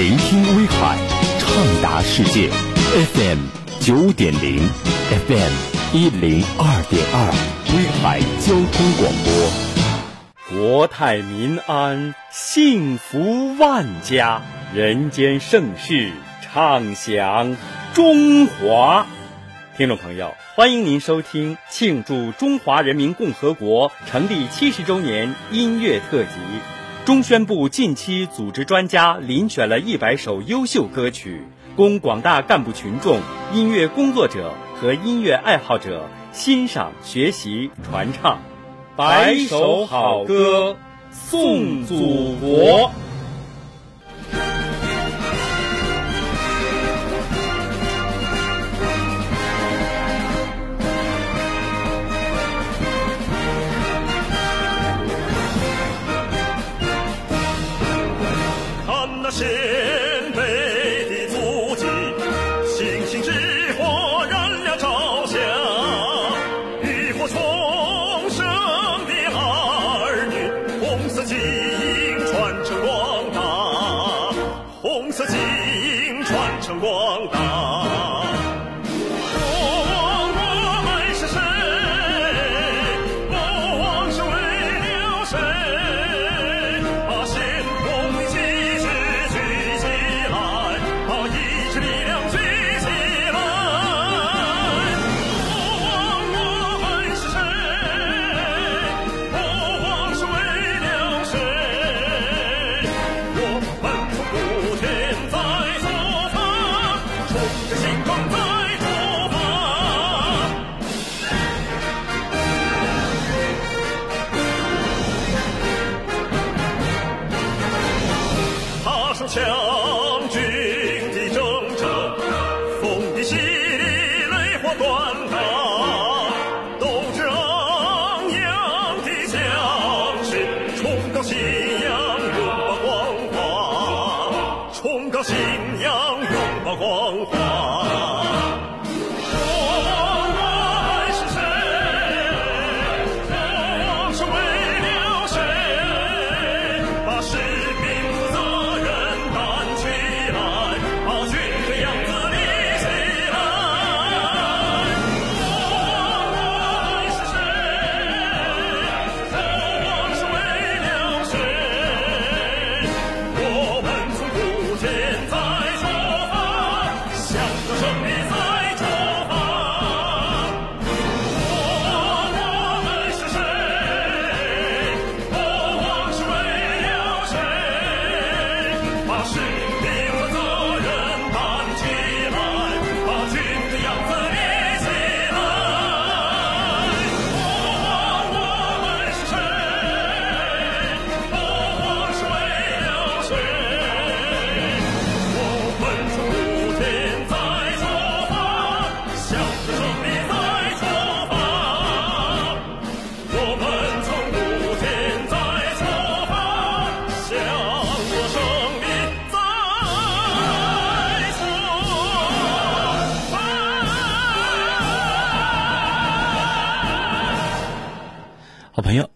聆听威海，畅达世界。FM 九点零，FM 一零二点二，威海交通广播。国泰民安，幸福万家，人间盛世，畅享中华。听众朋友，欢迎您收听庆祝中华人民共和国成立七十周年音乐特辑。中宣部近期组织专家遴选了一百首优秀歌曲，供广大干部群众、音乐工作者和音乐爱好者欣赏、学习、传唱。百首好歌送祖国。Yeah. tell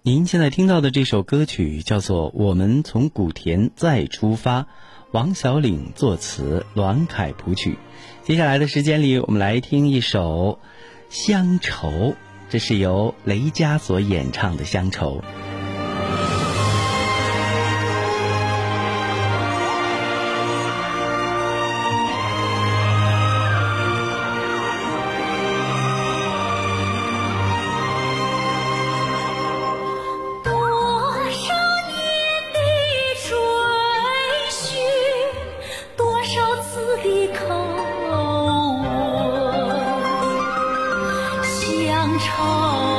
您现在听到的这首歌曲叫做《我们从古田再出发》，王小岭作词，栾凯谱曲。接下来的时间里，我们来听一首《乡愁》，这是由雷佳所演唱的《乡愁》。长，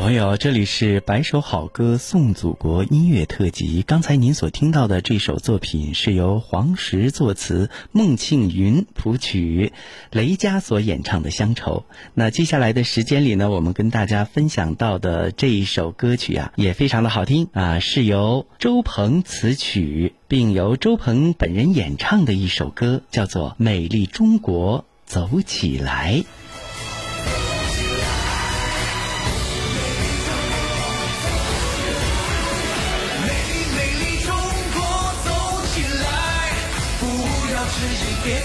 朋友，这里是百首好歌颂祖国音乐特辑。刚才您所听到的这首作品是由黄石作词，孟庆云谱曲，雷佳所演唱的《乡愁》。那接下来的时间里呢，我们跟大家分享到的这一首歌曲啊，也非常的好听啊，是由周鹏词曲，并由周鹏本人演唱的一首歌，叫做《美丽中国走起来》。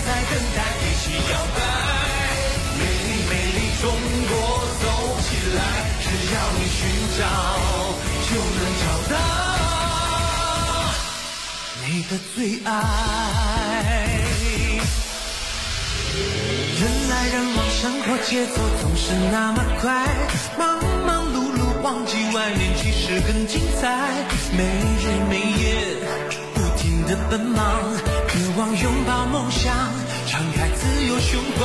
在，等待，一起摇摆。美丽美丽中国走起来，只要你寻找，就能找到你的最爱。人来人往，生活节奏总是那么快，忙忙碌碌忘记外面其实更精彩。没日没夜，不停的奔忙，渴望拥抱梦想，敞开自由胸怀。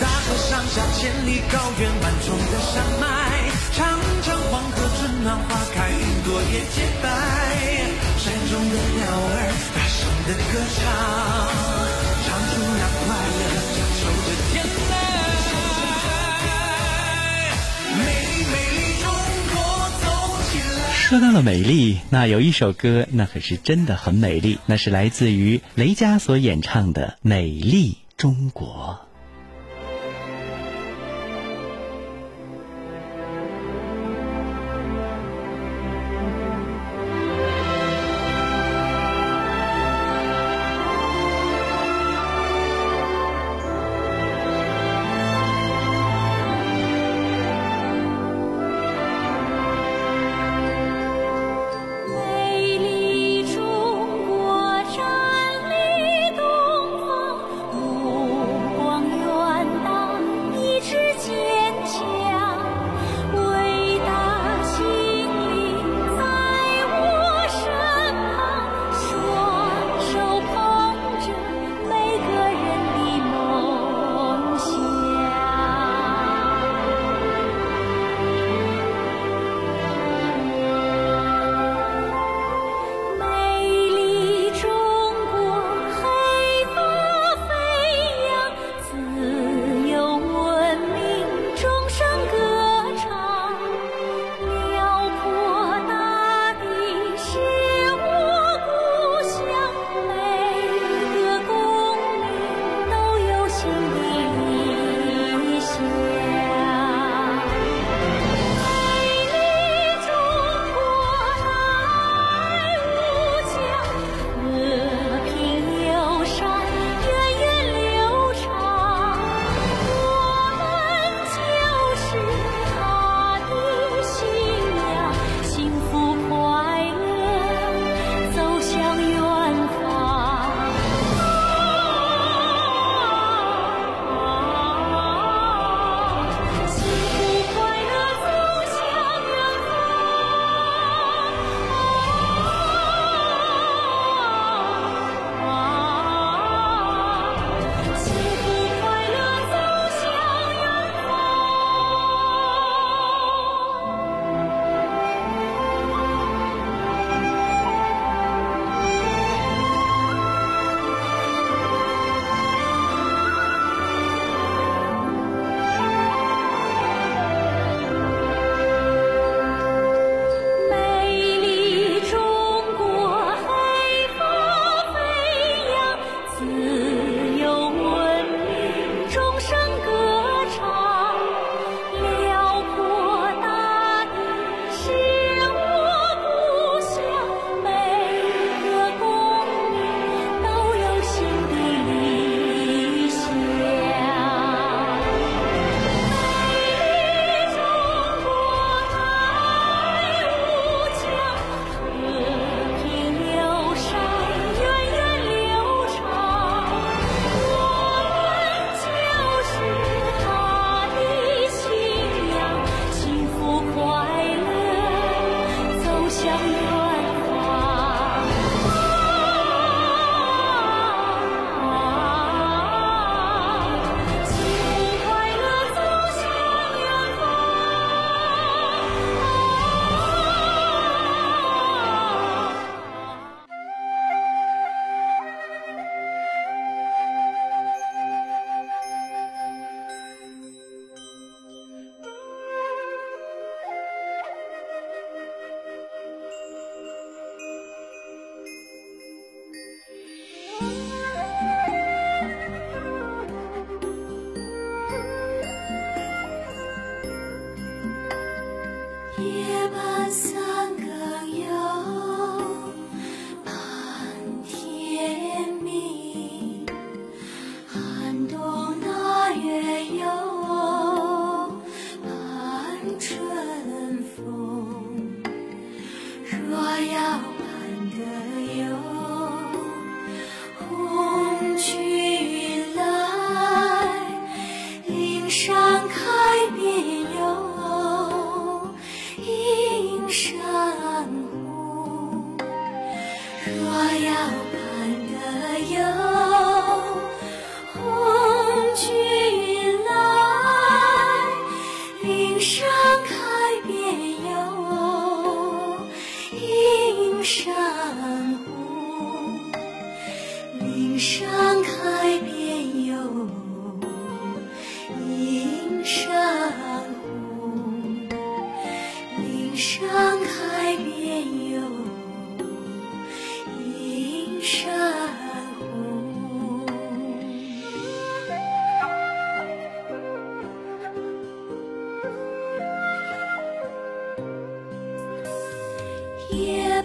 大河上下，千里高原，万重的山脉，长江黄河春暖花开，云朵也洁白。山中的鸟儿大声的歌唱，唱说到了美丽，那有一首歌，那可是真的很美丽，那是来自于雷佳所演唱的《美丽中国》。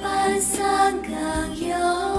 半三更有，